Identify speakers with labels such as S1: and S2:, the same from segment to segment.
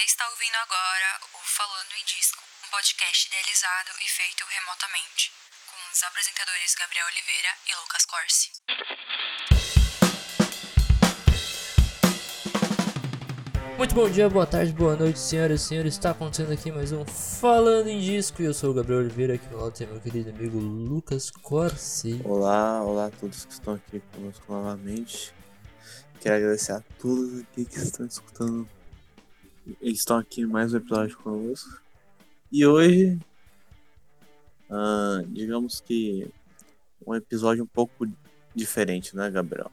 S1: Você está ouvindo agora o Falando em Disco, um podcast idealizado e feito remotamente, com os apresentadores Gabriel Oliveira e Lucas Corsi.
S2: Muito bom dia, boa tarde, boa noite, senhoras e senhores. Está acontecendo aqui mais um Falando em Disco e eu sou o Gabriel Oliveira. Aqui no lado tem meu querido amigo Lucas Corsi.
S3: Olá, olá a todos que estão aqui conosco novamente. Quero agradecer a todos aqui que estão escutando. Estão aqui mais um episódio conosco. E hoje, ah, digamos que um episódio um pouco diferente, né, Gabriel?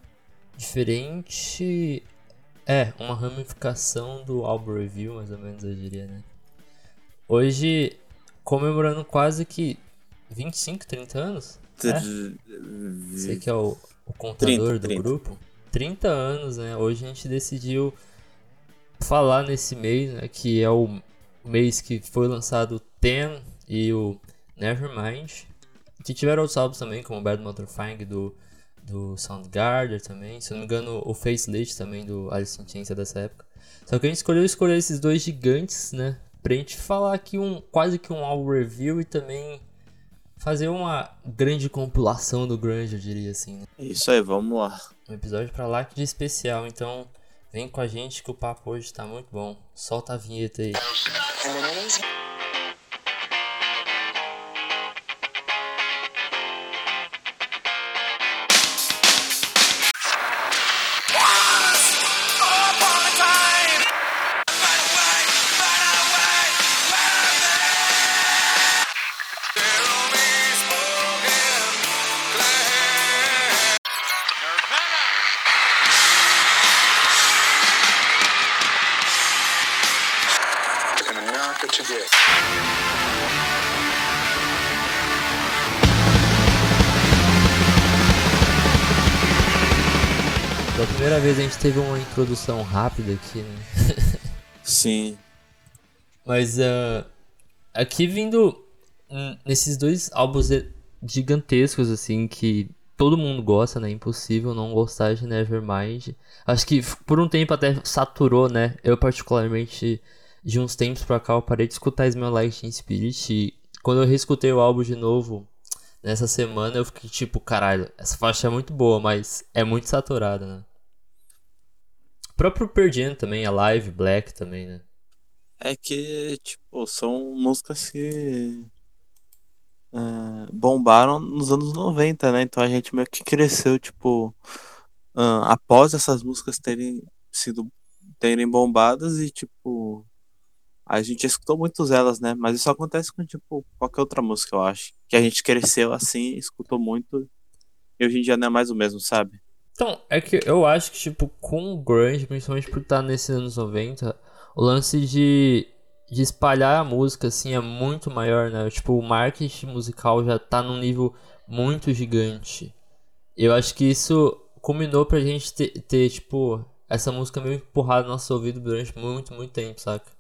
S2: Diferente. É, uma ramificação do álbum review, mais ou menos eu diria, né? Hoje, comemorando quase que 25, 30 anos. É? Você que é o, o contador 30, do 30. grupo. 30 anos, né? Hoje a gente decidiu falar nesse mês, né, que é o mês que foi lançado o Ten e o Nevermind. Que tiveram outros álbuns também, como o Bad Motorfang do, do Soundgarden também. Se não me engano, o Facelift também do Alice in Chains é dessa época. Só que a gente escolheu escolher esses dois gigantes, né? Pra gente falar aqui um quase que um álbum review e também fazer uma grande compilação do grunge, eu diria assim. Né?
S3: Isso aí, vamos lá.
S2: Um episódio para lá de especial, então vem com a gente que o papo hoje tá muito bom. Solta a vinheta aí. Vez a gente teve uma introdução rápida aqui, né?
S3: Sim.
S2: Mas uh, aqui vindo nesses dois álbuns gigantescos, assim, que todo mundo gosta, né? Impossível não gostar de Nevermind. Acho que por um tempo até saturou, né? Eu, particularmente, de uns tempos pra cá, eu parei de escutar Smell Like Teen Spirit. E quando eu reescutei o álbum de novo, nessa semana, eu fiquei tipo, caralho, essa faixa é muito boa, mas é muito saturada, né? Próprio Perdendo também, a Live, Black também, né?
S3: É que, tipo, são músicas que uh, bombaram nos anos 90, né? Então a gente meio que cresceu, tipo, uh, após essas músicas terem sido terem bombadas e, tipo, a gente escutou muitas elas, né? Mas isso acontece com, tipo, qualquer outra música, eu acho. Que a gente cresceu assim, escutou muito e hoje em dia não é mais o mesmo, sabe?
S2: Então, é que eu acho que, tipo, com o grunge, principalmente por estar nesses anos 90, o lance de, de espalhar a música, assim, é muito maior, né? Tipo, o marketing musical já tá num nível muito gigante. Eu acho que isso culminou pra gente ter, ter tipo, essa música meio empurrada no nosso ouvido durante muito, muito tempo, saca?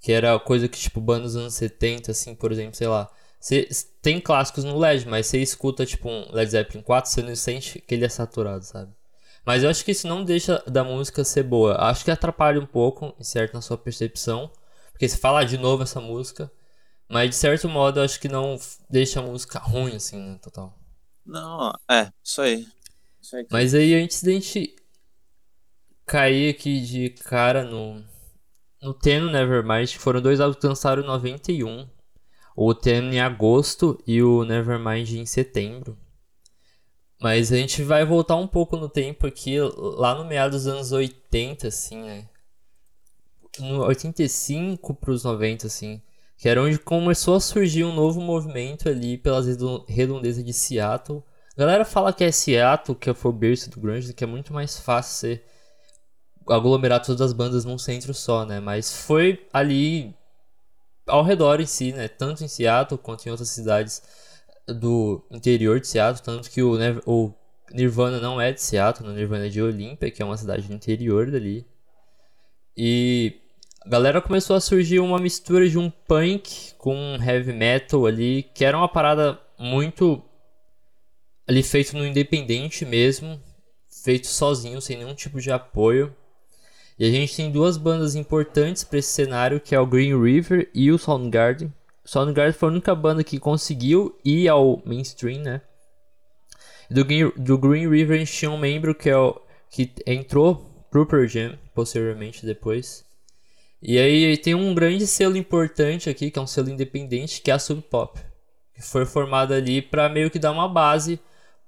S2: Que era coisa que, tipo, bandas dos anos 70, assim, por exemplo, sei lá. Você tem clássicos no LED, mas você escuta tipo um Led Zeppelin 4, você não sente que ele é saturado, sabe? Mas eu acho que isso não deixa da música ser boa. Acho que atrapalha um pouco, certo, na sua percepção. Porque você fala de novo essa música. Mas de certo modo eu acho que não deixa a música ruim, assim, né, total.
S3: Não, é, isso aí.
S2: Isso aí mas aí antes da gente cair aqui de cara no, no Teno Nevermind, foram dois álbuns que lançaram em 91 o Ten em agosto e o Nevermind em setembro. Mas a gente vai voltar um pouco no tempo aqui, lá no meados dos anos 80, assim, né? No 85 para os 90, assim. Que era onde começou a surgir um novo movimento ali pelas redondezas de Seattle. A galera fala que é Seattle, que foi o berço do grunge, que é muito mais fácil ser aglomerar todas as bandas num centro só, né? Mas foi ali ao redor em si, né? Tanto em Seattle quanto em outras cidades do interior de Seattle, tanto que o, o Nirvana não é de Seattle, o Nirvana é de Olímpia, que é uma cidade do interior dali. E a galera começou a surgir uma mistura de um punk com um heavy metal ali, que era uma parada muito ali feito no independente mesmo, feito sozinho, sem nenhum tipo de apoio. E a gente tem duas bandas importantes para esse cenário, que é o Green River e o Soundgarden. Soundgarden foi a única banda que conseguiu ir ao mainstream, né? Do Green, do Green River a gente tinha um membro que, é o, que entrou pro Pearl Jam, posteriormente depois. E aí tem um grande selo importante aqui, que é um selo independente, que é a Sub Pop. Que foi formado ali para meio que dar uma base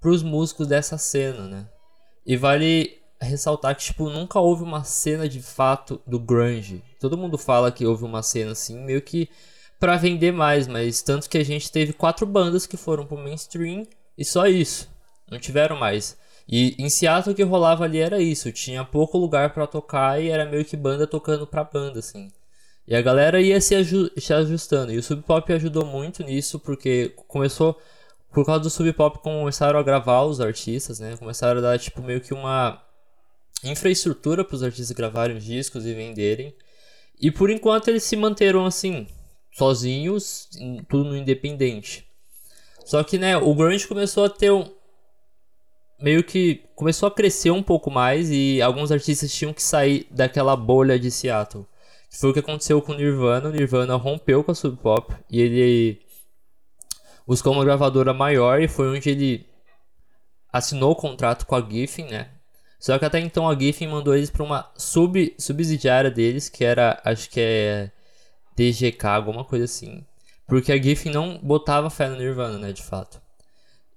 S2: pros músicos dessa cena, né? E vale ressaltar que, tipo, nunca houve uma cena de fato do grunge. Todo mundo fala que houve uma cena assim, meio que para vender mais, mas tanto que a gente teve quatro bandas que foram pro mainstream e só isso. Não tiveram mais. E em Seattle o que rolava ali era isso, tinha pouco lugar para tocar e era meio que banda tocando pra banda, assim. E a galera ia se, se ajustando. E o Sub Pop ajudou muito nisso, porque começou. Por causa do Sub Pop começaram a gravar os artistas, né? Começaram a dar tipo meio que uma infraestrutura para os artistas gravarem os discos e venderem. E por enquanto eles se manteram assim, sozinhos, tudo no independente. Só que, né, o grunge começou a ter um meio que começou a crescer um pouco mais e alguns artistas tinham que sair daquela bolha de Seattle. Foi o que aconteceu com o Nirvana. O Nirvana rompeu com a Sub Pop e ele buscou uma gravadora maior e foi onde ele assinou o contrato com a Giffen, né? Só que até então a Giffen mandou eles para uma sub, subsidiária deles, que era, acho que é DGK, alguma coisa assim. Porque a Giffen não botava fé no Nirvana, né, de fato.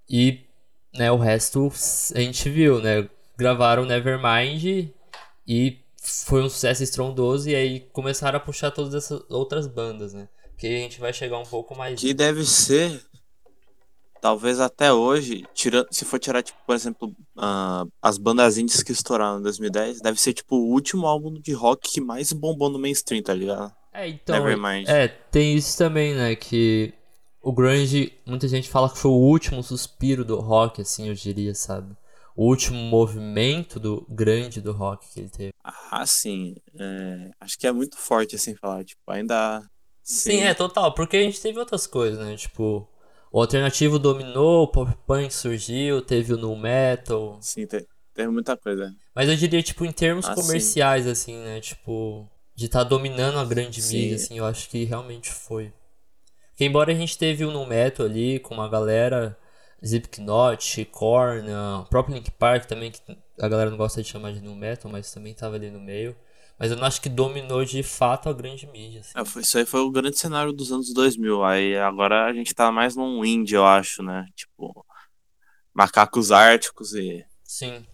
S2: E, né, o resto a gente viu, né? Gravaram Nevermind e foi um sucesso estrondoso e aí começaram a puxar todas essas outras bandas, né? Que a gente vai chegar um pouco mais.
S3: Que deve ser talvez até hoje, tirando, se for tirar, tipo, por exemplo, uh, as bandas indies que estouraram em 2010, deve ser, tipo, o último álbum de rock que mais bombou no mainstream, tá ligado?
S2: É, então. Nevermind. É, tem isso também, né? Que o Grunge, muita gente fala que foi o último suspiro do rock, assim, eu diria, sabe? O último movimento do grande do rock que ele teve.
S3: Ah, sim. É, acho que é muito forte, assim, falar. Tipo, ainda.
S2: Sim. sim, é total. Porque a gente teve outras coisas, né? Tipo, o alternativo dominou, o pop punk surgiu, teve o nu metal.
S3: Sim, te, teve muita coisa.
S2: Mas eu diria, tipo, em termos ah, comerciais, sim. assim, né? Tipo, de estar tá dominando a grande sim. mídia, assim, eu acho que realmente foi. Porque embora a gente teve o nu metal ali, com uma galera, Slipknot, Korn, o próprio Link Park também, que a galera não gosta de chamar de nu metal, mas também tava ali no meio. Mas eu não acho que dominou de fato a grande mídia. Assim.
S3: É, foi, isso aí foi o grande cenário dos anos 2000. Aí agora a gente tá mais num indie, eu acho, né? Tipo, macacos árticos e.
S2: Sim.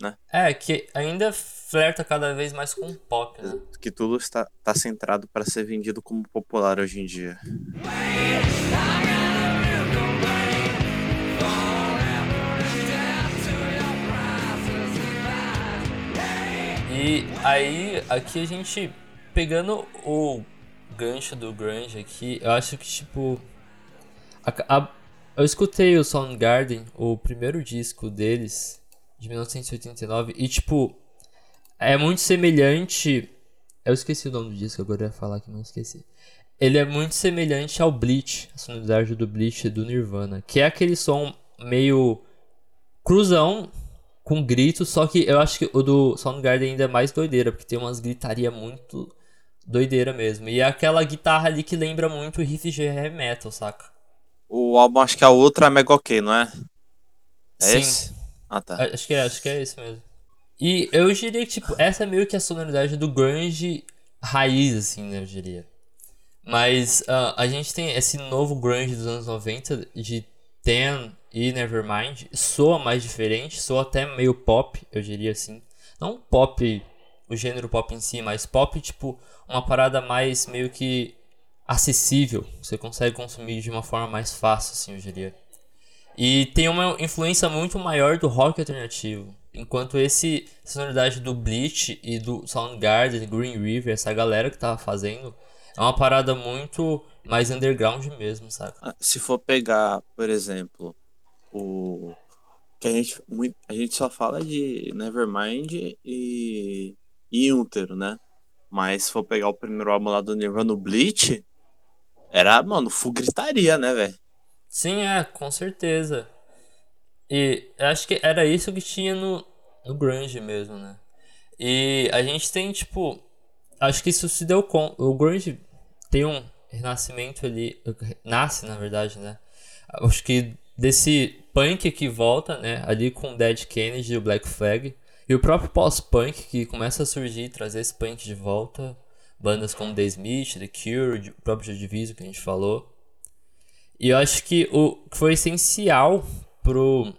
S3: Né?
S2: É, que ainda flerta cada vez mais com pop, né?
S3: Que tudo está, tá centrado para ser vendido como popular hoje em dia.
S2: E aí, aqui a gente pegando o gancho do grunge aqui, eu acho que tipo a, a, eu escutei o Soundgarden, o primeiro disco deles de 1989 e tipo é muito semelhante, eu esqueci o nome do disco, agora eu ia falar que não esqueci. Ele é muito semelhante ao Bleach, a sonoridade do Bleach do Nirvana, que é aquele som meio cruzão com gritos, só que eu acho que o do Soundgarden ainda é mais doideira, porque tem umas gritaria muito doideira mesmo. E é aquela guitarra ali que lembra muito o riff de heavy metal, saca?
S3: O álbum acho que é o outro é Mega OK, não é? É Sim. esse?
S2: Ah, tá. Acho que é, acho que é esse mesmo. E eu diria que, tipo, essa é meio que a sonoridade do grunge raiz, assim, né, eu diria. Mas uh, a gente tem esse novo grunge dos anos 90 de Ten, e Nevermind soa mais diferente, soa até meio pop, eu diria assim. Não pop, o gênero pop em si, mas pop tipo uma parada mais meio que acessível. Você consegue consumir de uma forma mais fácil, assim, eu diria. E tem uma influência muito maior do rock alternativo. Enquanto esse sonoridade do Bleach e do Soundgarden, Green River, essa galera que tava fazendo, é uma parada muito mais underground mesmo, saca?
S3: Ah, se for pegar, por exemplo, o que a gente, a gente só fala de Nevermind e, e né? Mas se for pegar o primeiro álbum lá do Nirvana, Bleach, era, mano, full gritaria, né, velho?
S2: Sim, é, com certeza. E acho que era isso que tinha no, no grunge mesmo, né? E a gente tem, tipo. Acho que isso se deu com. O grunge tem um renascimento ali. Nasce, na verdade, né? Acho que desse punk que volta, né? Ali com Dead Kennedy e o Black Flag. E o próprio pós-punk que começa a surgir, trazer esse punk de volta. Bandas como The Smith, The Cure, o próprio Joy que a gente falou. E eu acho que o que foi essencial pro.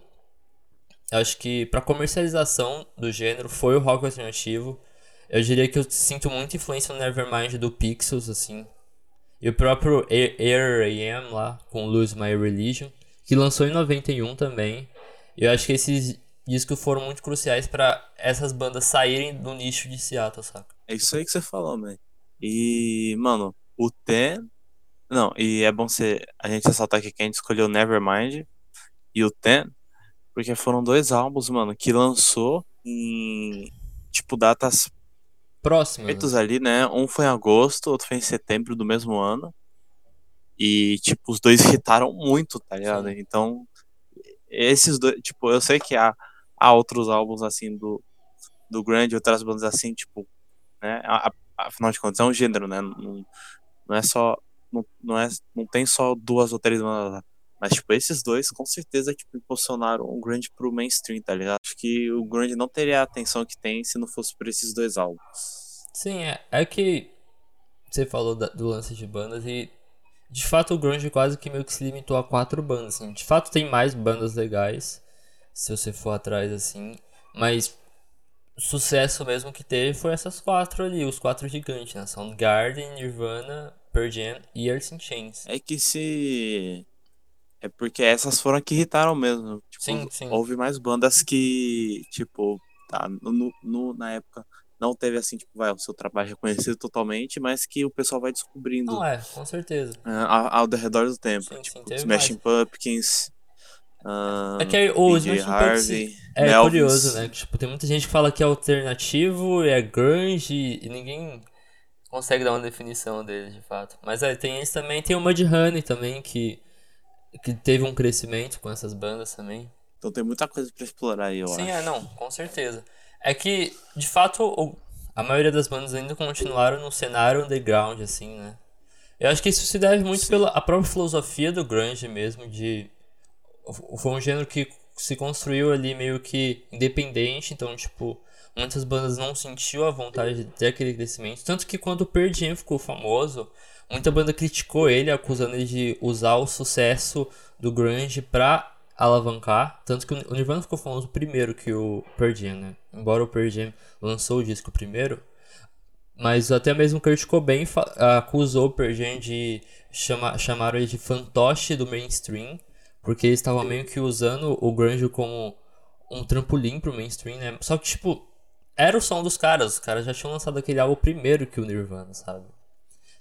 S2: Acho que pra comercialização do gênero foi o rock alternativo. Eu diria que eu sinto muita influência no Nevermind do Pixels, assim. E o próprio Air AM lá, com Lose My Religion, que lançou em 91 também. Eu acho que esses discos foram muito cruciais para essas bandas saírem do nicho de Seattle, saca?
S3: É isso aí que você falou, man. E, mano, o Ten não, e é bom ser, a gente ressaltar aqui que a gente escolheu Nevermind e o Ten, porque foram dois álbuns, mano, que lançou em, tipo, datas
S2: próximas
S3: né? ali, né? Um foi em agosto, outro foi em setembro do mesmo ano. E, tipo, os dois hitaram muito, tá ligado? Sim. Então, esses dois, tipo, eu sei que há, há outros álbuns, assim, do, do Grande, outras bandas assim, tipo, né? Afinal de contas, é um gênero, né? Não, não é só não, não, é, não tem só duas ou três bandas Mas, tipo, esses dois com certeza tipo, impulsionaram o grande pro mainstream, tá ligado? Acho que o grande não teria a atenção que tem se não fosse por esses dois álbuns.
S2: Sim, é, é que você falou da, do lance de bandas e de fato o grunge quase que meio que se limitou a quatro bandas, assim. De fato tem mais bandas legais se você for atrás assim, mas o sucesso mesmo que teve foi essas quatro ali, os quatro gigantes, né? Soundgarden, Nirvana, Pearl Jam e in Chains.
S3: É que se é porque essas foram que irritaram mesmo. Tipo,
S2: sim, sim.
S3: Houve mais bandas que, tipo, tá, no, no, na época não teve assim, tipo, vai, o seu trabalho reconhecido totalmente, mas que o pessoal vai descobrindo.
S2: Não, é, com certeza.
S3: Uh, ao, ao redor do tempo. Sim, tipo, sim, Smashing mais. Pumpkins. Uh,
S2: é que o Smashing Pumpkins é Melvins. curioso, né? Tipo, tem muita gente que fala que é alternativo, é grunge, e ninguém consegue dar uma definição dele, de fato. Mas é, tem esse também, tem o Mudhoney também, que, que teve um crescimento com essas bandas também.
S3: Então tem muita coisa para explorar aí, eu
S2: Sim,
S3: acho.
S2: é, não, com certeza. É que, de fato, a maioria das bandas ainda continuaram no cenário underground, assim, né? Eu acho que isso se deve muito Sim. pela a própria filosofia do grunge mesmo, de... Foi um gênero que se construiu ali meio que independente, então, tipo muitas bandas não sentiu a vontade de ter aquele crescimento. Tanto que quando o Pearl Jam ficou famoso, muita banda criticou ele, acusando ele de usar o sucesso do grunge pra alavancar. Tanto que o Nirvana ficou famoso primeiro que o Pearl Jam, né? Embora o Pearl Jam lançou o disco primeiro. Mas até mesmo Kurt Cobain acusou o Pearl Jam de chamar, ele de fantoche do mainstream. Porque eles estavam meio que usando o grunge como um trampolim pro mainstream, né? Só que, tipo, era o som dos caras. Os caras já tinham lançado aquele álbum primeiro que o Nirvana, sabe?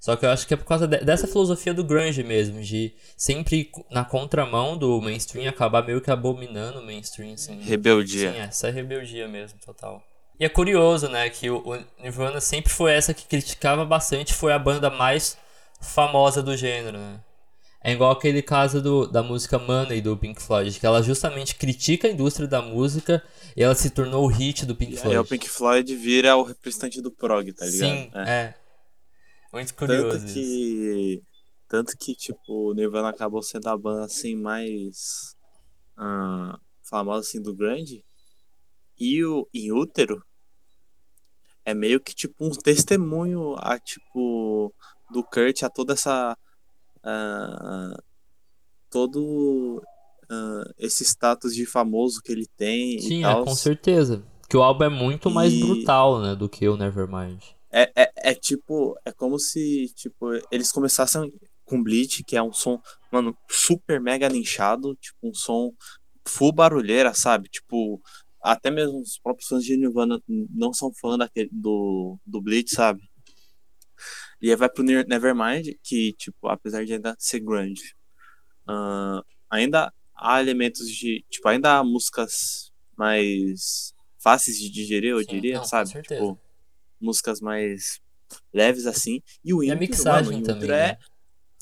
S2: Só que eu acho que é por causa de, dessa filosofia do grunge mesmo, de sempre na contramão do mainstream acabar meio que abominando o mainstream, assim.
S3: Rebeldia.
S2: Sim, essa é rebeldia mesmo, total. E é curioso, né, que o, o Nirvana sempre foi essa que criticava bastante, foi a banda mais famosa do gênero, né? É igual aquele caso do, da música Money do Pink Floyd, que ela justamente critica a indústria da música e ela se tornou o hit do Pink Floyd.
S3: Aí o Pink Floyd vira o representante do prog, tá ligado?
S2: Sim, é. é. Muito curioso
S3: tanto que. Tanto que, tipo, o Nirvana acabou sendo a banda, assim, mais uh, famosa, assim, do grande. E o Em Útero é meio que, tipo, um testemunho a, tipo, do Kurt a toda essa... Uh, todo uh, esse status de famoso que ele tem.
S2: Sim,
S3: é,
S2: com certeza. Que o álbum é muito mais e... brutal, né, do que o Nevermind.
S3: É, é, é tipo, é como se tipo, eles começassem com Bleach, que é um som, mano, super mega nichado, tipo, um som full barulheira, sabe? Tipo, até mesmo os próprios fãs de Nirvana não são fã daquele, do, do Bleach, sabe? E aí vai pro Nevermind, que, tipo, apesar de ainda ser grande, uh, ainda há elementos de. Tipo, ainda há músicas mais fáceis de digerir, eu Sim, diria,
S2: não,
S3: sabe? Tipo, músicas mais leves assim. E o
S2: e a mixagem mano, também, é.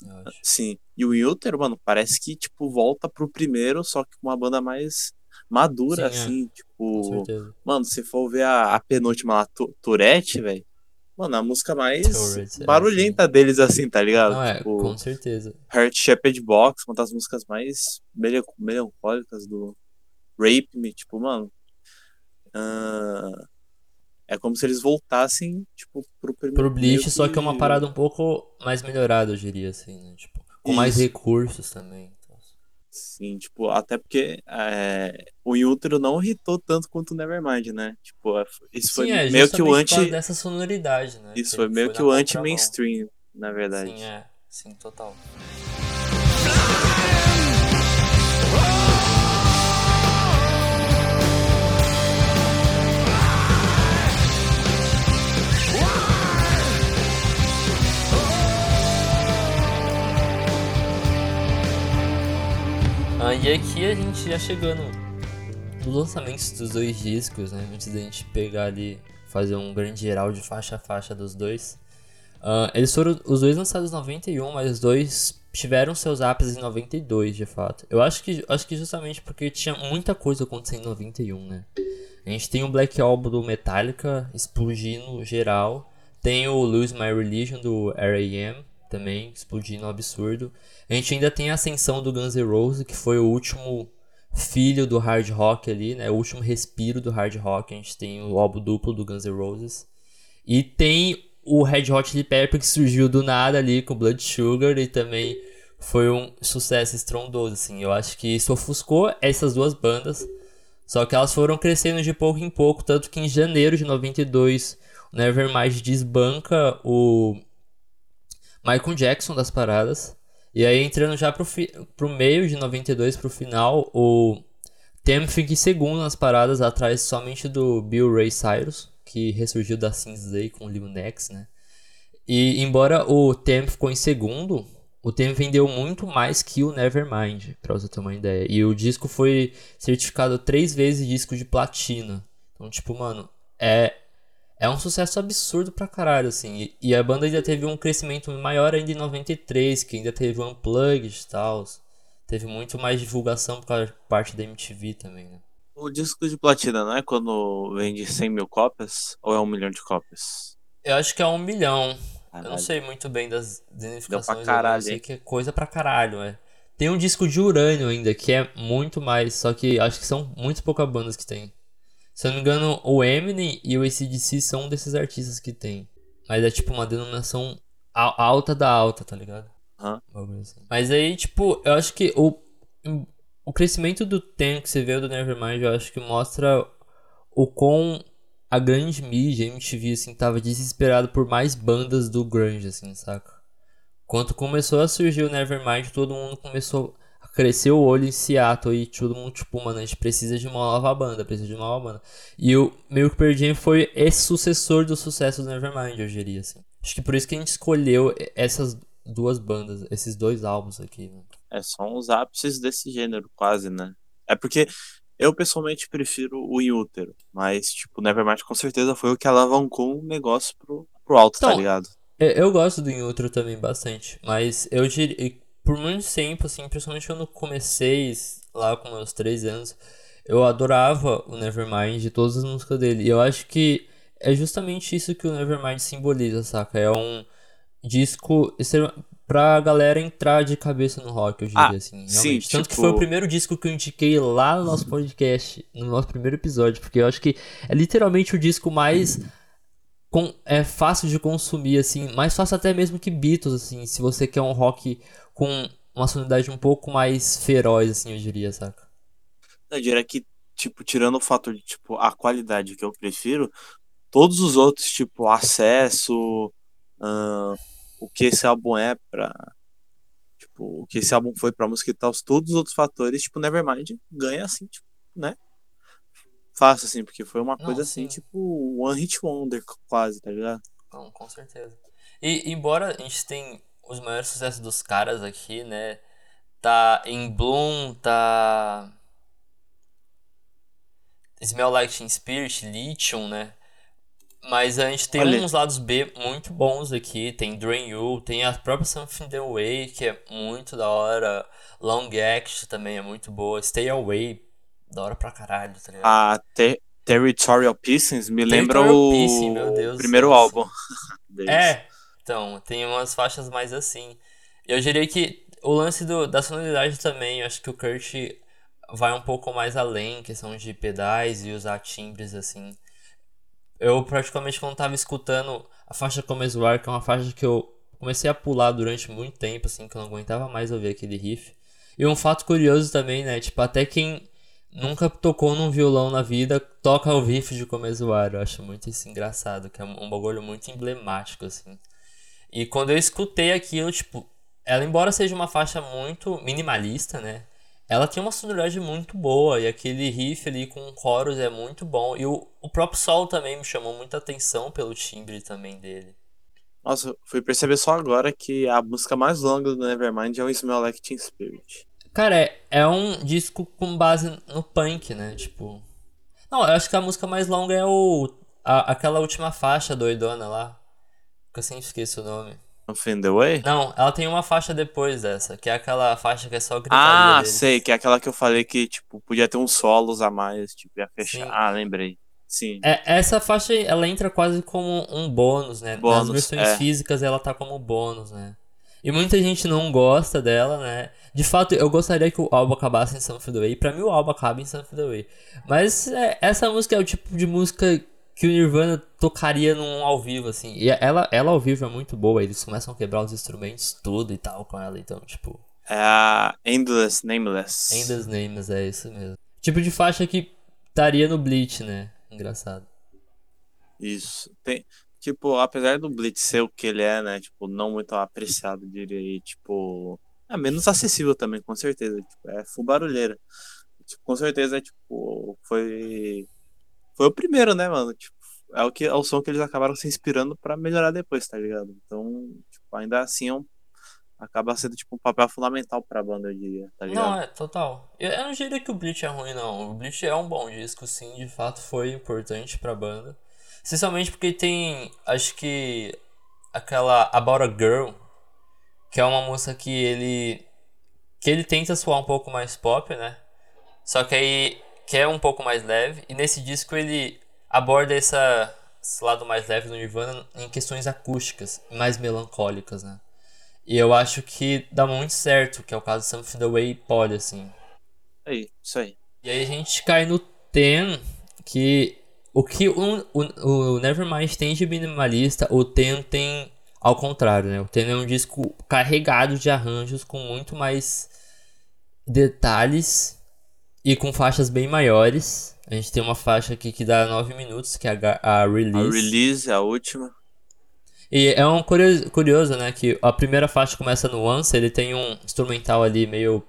S3: Né? Sim. E o Inter, mano, parece que, tipo, volta pro primeiro, só que com uma banda mais madura,
S2: Sim, é.
S3: assim,
S2: Com
S3: tipo. Mano, se for ver a, a penúltima lá, Tourette, velho. Mano, a música mais
S2: é,
S3: barulhenta deles, assim, tá ligado?
S2: Não, é,
S3: tipo,
S2: com certeza.
S3: Heart Shaped Box, uma das músicas mais melan- melancólicas do Rape Me, tipo, mano. ah, é como se eles voltassem, tipo, pro primeiro.
S2: Pro Bleach,
S3: meio
S2: só que é uma parada um pouco mais melhorada, eu diria, assim, né? Tipo, com mais
S3: Isso.
S2: recursos também. então.
S3: Sim, tipo, até porque é, o Inútero não hitou tanto quanto o Nevermind, né? Tipo, é, isso foi
S2: Sim, é,
S3: meio que o anti.
S2: dessa sonoridade, né?
S3: Isso
S2: que
S3: foi meio
S2: na
S3: que o anti-mainstream, na verdade.
S2: Sim, é. Sim, total. E aqui a gente já chegando no lançamento dos dois discos, né? Antes da gente pegar ali, fazer um grande geral de faixa a faixa dos dois. Ah, eles foram os dois lançados em 91, mas os dois tiveram seus ápices em 92, de fato. Eu acho que, acho que justamente porque tinha muita coisa acontecendo em 91, né? A gente tem o Black Album do Metallica explodindo geral. Tem o Lose My Religion do R.A.M. também explodindo um absurdo. A gente ainda tem a ascensão do Guns N' Roses, que foi o último filho do hard rock ali, né? O último respiro do hard rock. A gente tem o álbum duplo do Guns N' Roses. E tem o Red Hot Chili Pepper que surgiu do nada ali com Blood Sugar e também foi um sucesso estrondoso, assim. Eu acho que isso ofuscou essas duas bandas, só que elas foram crescendo de pouco em pouco, tanto que em janeiro de 92 o Nevermind desbanca o Michael Jackson das paradas. E aí entrando já pro, fi pro meio de 92 pro final, o Tem fica em segundo nas paradas, atrás somente do Bill Ray Cyrus, que ressurgiu da cinzas aí com o Lil Nex, né? E embora o Tem ficou em segundo, o Tem vendeu muito mais que o Nevermind, pra você ter uma ideia. E o disco foi certificado três vezes disco de platina. Então, tipo, mano, é é um sucesso absurdo pra caralho, assim. E, e a banda ainda teve um crescimento maior ainda em 93, que ainda teve Unplugged e tal. Teve muito mais divulgação por causa parte da MTV também, né?
S3: O disco de platina não é quando vende 100 mil cópias ou é um milhão de cópias?
S2: Eu acho que é um milhão. Eu não
S3: Caralho.
S2: sei muito bem das identificações.
S3: caralho,
S2: eu sei
S3: hein?
S2: que é coisa pra caralho, é. Tem um disco de urânio ainda, que é muito mais, só que acho que são muito poucas bandas que tem. Se eu não me engano, o Eminem e o ACDC são um desses artistas que tem. Mas é tipo uma denominação alta da alta, tá ligado? Assim. Mas aí, tipo, eu acho que o, o crescimento do tempo que você vê do Nevermind, eu acho que mostra o quão a grande mídia, a MTV, assim, tava desesperado por mais bandas do grunge, assim, saca? Quando começou a surgir o Nevermind, todo mundo começou a crescer o olho em Seattle e todo mundo, tipo, mano, a gente precisa de uma nova banda, precisa de uma nova banda. E o meio que Pearl Jam foi esse sucessor do sucesso do Nevermind, eu diria, assim. Acho que por isso que a gente escolheu essas duas bandas, esses dois álbuns aqui, né?
S3: É, são os ápices desse gênero, quase, né? É porque eu pessoalmente prefiro o In Utero, mas, tipo, Nevermind com certeza foi o que alavancou o negócio pro, pro alto, tá
S2: Então,
S3: ligado?
S2: Eu, eu gosto do Inutro também bastante, mas eu diria, por muito tempo, assim, principalmente quando comecei lá com meus 3 anos, eu adorava o Nevermind de todas as músicas dele. E eu acho que é justamente isso que o Nevermind simboliza, saca? É um disco pra galera entrar de cabeça no rock, eu diria
S3: Ah,
S2: assim.
S3: sim.
S2: Tanto que
S3: tipo-
S2: foi o primeiro disco que eu indiquei lá no nosso podcast, no nosso primeiro episódio, porque eu acho que é literalmente o disco mais com- é fácil de consumir, assim, mais fácil até mesmo que Beatles, assim, se você quer um rock com uma sonoridade um pouco mais feroz, assim, eu diria, saca?
S3: Eu diria que, tipo, tirando o fator de, tipo, a qualidade que eu prefiro, todos os outros, tipo, acesso, ahn, o que esse álbum é pra. Tipo, o que esse álbum foi pra música e tal, todos os outros fatores, tipo, Nevermind ganha assim, tipo, né? Fácil, assim, porque foi uma
S2: Não,
S3: coisa assim,
S2: sim.
S3: tipo, One Hit Wonder, quase, tá ligado?
S2: Não, com certeza. E embora a gente tenha os maiores sucessos dos caras aqui, né? Tá em Bloom, tá. Smell Like Teen Spirit, Lithium, né? Mas a gente tem
S3: Olha.
S2: uns lados B muito bons aqui. Tem Drain You, tem a própria Something The Way, que é muito da hora. Long Act também é muito boa. Stay Away, da hora pra caralho, tá ligado?
S3: A Ter Territorial Pieces me lembra o
S2: Deus do
S3: primeiro
S2: céu.
S3: álbum.
S2: É, então, tem umas faixas mais assim. Eu diria que o lance do, da sonoridade também, acho que o Kurt vai um pouco mais além, questão de pedais e usar timbres assim. Eu praticamente quando tava escutando a faixa Começo Ar, que é uma faixa que eu comecei a pular durante muito tempo, assim, que eu não aguentava mais ouvir aquele riff. E um fato curioso também, né? Tipo, até quem nunca tocou num violão na vida toca o riff de Começo Ar. Eu acho muito isso engraçado, que é um bagulho muito emblemático, assim. E quando eu escutei aquilo, tipo, ela, embora seja uma faixa muito minimalista, né? Ela tem uma sonoridade muito boa e aquele riff ali com coros é muito bom. E o, o próprio sol também me chamou muita atenção pelo timbre também dele.
S3: Nossa, fui perceber só agora que a música mais longa do Nevermind é o Smell Like Teen Spirit.
S2: Cara, é, é um disco com base no punk, né? Tipo. Não, eu acho que a música mais longa é o. a- aquela última faixa doidona lá. Eu sempre esqueço o nome.
S3: Find the Way?
S2: Não, ela tem uma faixa depois dessa, que é aquela faixa que é só gritaria
S3: Ah,
S2: deles.
S3: sei, que é aquela que eu falei que, tipo, podia ter uns solos a mais, tipo, ia fechar.
S2: Sim.
S3: Ah, lembrei. Sim.
S2: É, essa faixa, ela entra quase como um bônus, né?
S3: Bônus,
S2: Nas versões
S3: é.
S2: físicas, ela tá como bônus, né? E muita gente não gosta dela, né? De fato, eu gostaria que o álbum acabasse em Some of the Way. Pra mim, o álbum acaba em Some of the Way. Mas é, essa música é o tipo de música que o Nirvana tocaria num ao vivo, assim. E ela, ela ao vivo é muito boa. Eles começam a quebrar os instrumentos, tudo e tal, com ela. Então, tipo...
S3: É a Endless Nameless.
S2: Endless Names, é isso mesmo. Tipo de faixa que estaria no Bleach, né? Engraçado.
S3: Isso. Tem, tipo, apesar do Blitz ser o que ele é, né? Tipo, não muito apreciado, diria aí, tipo. É menos acessível também, com certeza. Tipo, é full barulheira. Tipo, com certeza, tipo, foi. Foi o primeiro, né, mano? Tipo, é o, que, é o som que eles acabaram se inspirando pra melhorar depois, tá ligado? Então, tipo, ainda assim é um, acaba sendo tipo um papel fundamental pra banda, eu diria, tá ligado?
S2: Não, é, total. Eu, não diria que o Bleach é ruim, não. O Bleach é um bom disco, sim, de fato foi importante pra banda. Especialmente porque tem, acho que, aquela About a Girl, que é uma música que ele. que ele tenta soar um pouco mais pop, né? Só que aí que é um pouco mais leve. E nesse disco ele aborda essa, esse lado mais leve do Nirvana em questões acústicas, mais melancólicas, né? E eu acho que dá muito certo, que é o caso de Something the Way pode, assim.
S3: Aí, isso aí.
S2: E aí a gente cai no Ten, que o que o, o, o Nevermind tem de minimalista, o Ten tem ao contrário, né? O Ten é um disco carregado de arranjos com muito mais detalhes e com faixas bem maiores. A gente tem uma faixa aqui que dá 9 minutos, que é a, a Release.
S3: A release, a última.
S2: E é um curioso, curioso, né? Que a primeira faixa começa no Once, ele tem um instrumental ali meio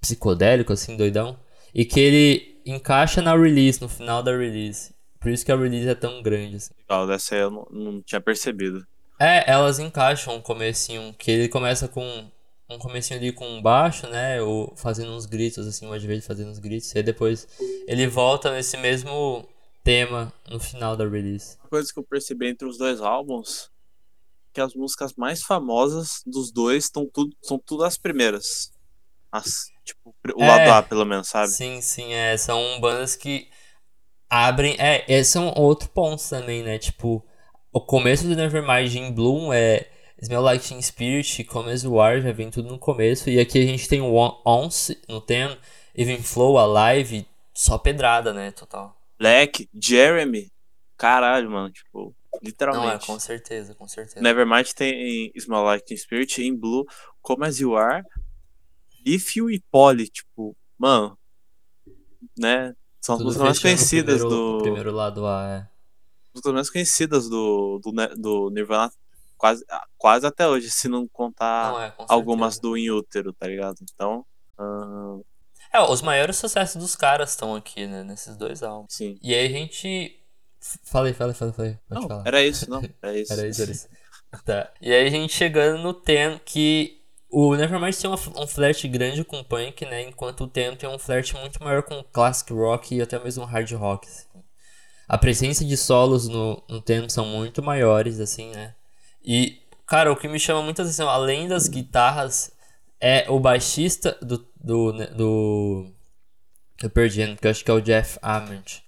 S2: psicodélico, assim, doidão. E que ele encaixa na release, no final da release. Por isso que a release é tão grande, assim.
S3: Legal, dessa aí eu não, não tinha percebido.
S2: É, elas encaixam um comecinho, que ele começa com um comecinho ali com um baixo, né? Ou fazendo uns gritos, assim, Ed Vedder fazendo uns gritos. E aí depois ele volta nesse mesmo tema no final da release.
S3: Uma coisa que eu percebi entre os dois álbuns que as músicas mais famosas dos dois estão tudo, são tudo as primeiras. As, tipo, o
S2: É.
S3: lado A, pelo menos, sabe?
S2: Sim, sim, é. São bandas que abrem. É, esse é um outro ponto também, né? Tipo, o começo do Nevermind em Bloom é Smell Like Teen Spirit, Começo War, já vem tudo no começo. E aqui a gente tem o On- Once no Ten, Even Flow, Alive, só pedrada, né? Total.
S3: Black, Jeremy, caralho, mano, tipo,
S2: Não, é,
S3: literalmente.
S2: com certeza, com certeza.
S3: Nevermind tem Smell Like Teen Spirit, em Blue, Come As You Are, If You e Polly, tipo, mano, né? São as músicas mais conhecidas
S2: primeiro,
S3: do.
S2: primeiro lado A, é.
S3: músicas mais conhecidas do, do, do Nirvana quase, quase até hoje, se não contar
S2: Não, é, com
S3: algumas do In Útero, tá ligado? Então, ah,
S2: É, os maiores sucessos dos caras estão aqui, né? Nesses dois álbuns.
S3: sim.
S2: E aí a gente. Falei, falei, falei, falei. Pode
S3: Não,
S2: falar.
S3: era isso, não. Era isso.
S2: Era isso, era isso. tá. E aí a gente chegando no Ten, que o Nevermind tem uma- um flerte grande com punk, né? Enquanto o Ten tem um flerte muito maior com classic rock e até mesmo hard rock. assim. A presença de solos no, no Ten são muito maiores, assim, né? E, cara, o que me chama muita atenção, além das guitarras, é o baixista do, do, né, do Eu perdi, porque eu acho que é o Jeff Ament.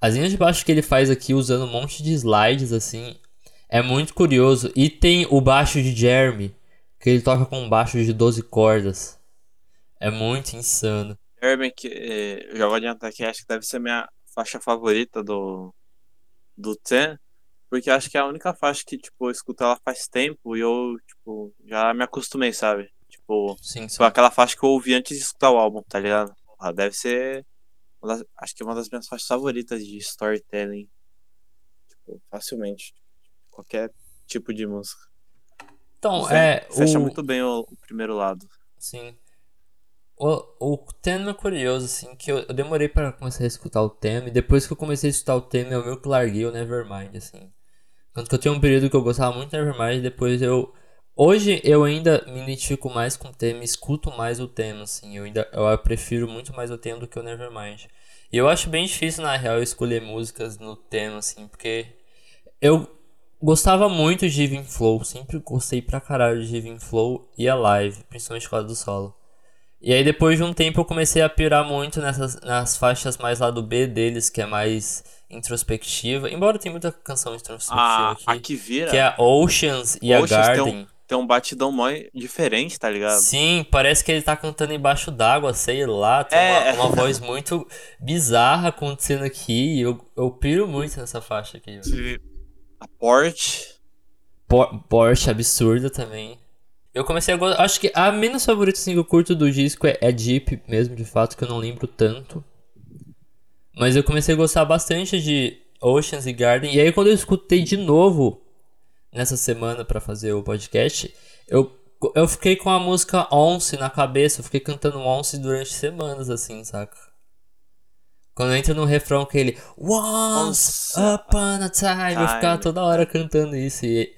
S2: As linhas de baixo que ele faz aqui usando um monte de slides assim é muito curioso. E tem o baixo de Jeremy, que ele toca com um baixo de 12 cordas. É muito insano.
S3: Jeremy, que eh, eu já vou adiantar que acho que deve ser minha faixa favorita do, do Ten, porque acho que é a única faixa que, tipo, eu escuto ela faz tempo e eu, tipo, já me acostumei, sabe? Tipo,
S2: Sim, sim.
S3: foi aquela faixa que eu ouvi antes de escutar o álbum, tá ligado? Porra, deve ser. uma das- acho que é uma das minhas faixas favoritas de storytelling. Tipo, facilmente. Qualquer tipo de música.
S2: Então,
S3: Fe-
S2: é.
S3: Fecha
S2: o...
S3: muito bem o, o primeiro lado.
S2: Sim. O, o tema é curioso, assim, que eu, eu demorei pra começar a escutar o tema, e depois que eu comecei a escutar o tema, eu meio que larguei o Nevermind, assim. Tanto que eu tinha um período que eu gostava muito do Nevermind, depois eu. Hoje eu ainda me identifico mais com o tema, escuto mais o tema, assim. Eu ainda eu prefiro muito mais o tema do que o Nevermind. E eu acho bem difícil, na real, escolher músicas no tema, assim, porque eu gostava muito de Giving Flow, sempre gostei pra caralho de Giving Flow e Alive, principalmente por causa do solo. E aí depois de um tempo eu comecei a pirar muito nessas nas faixas mais lá do B deles, que é mais introspectiva. Embora tenha muita canção introspectiva
S3: A,
S2: aqui,
S3: a que vira.
S2: que é a Oceans e
S3: Oceans
S2: a
S3: tem um-
S2: Garden.
S3: Tem um batidão mó diferente, tá ligado?
S2: Sim, parece que ele tá cantando embaixo d'água, sei lá. Tem
S3: É.
S2: uma, uma voz muito bizarra acontecendo aqui. E eu, eu piro muito nessa faixa aqui.
S3: A Porsche.
S2: Por- Porsche absurda também. Eu comecei a gostar. Acho que a menos favorita assim, que eu curto do disco é, é Deep mesmo, de fato, que eu não lembro tanto. Mas eu comecei a gostar bastante de Oceans e Garden. E aí quando eu escutei de novo nessa semana pra fazer o podcast, eu, eu fiquei com a música Once na cabeça. Eu fiquei cantando Once durante semanas, assim, saca? Quando entra no refrão aquele Once
S3: Once
S2: upon a time, eu ficava toda hora cantando isso. E,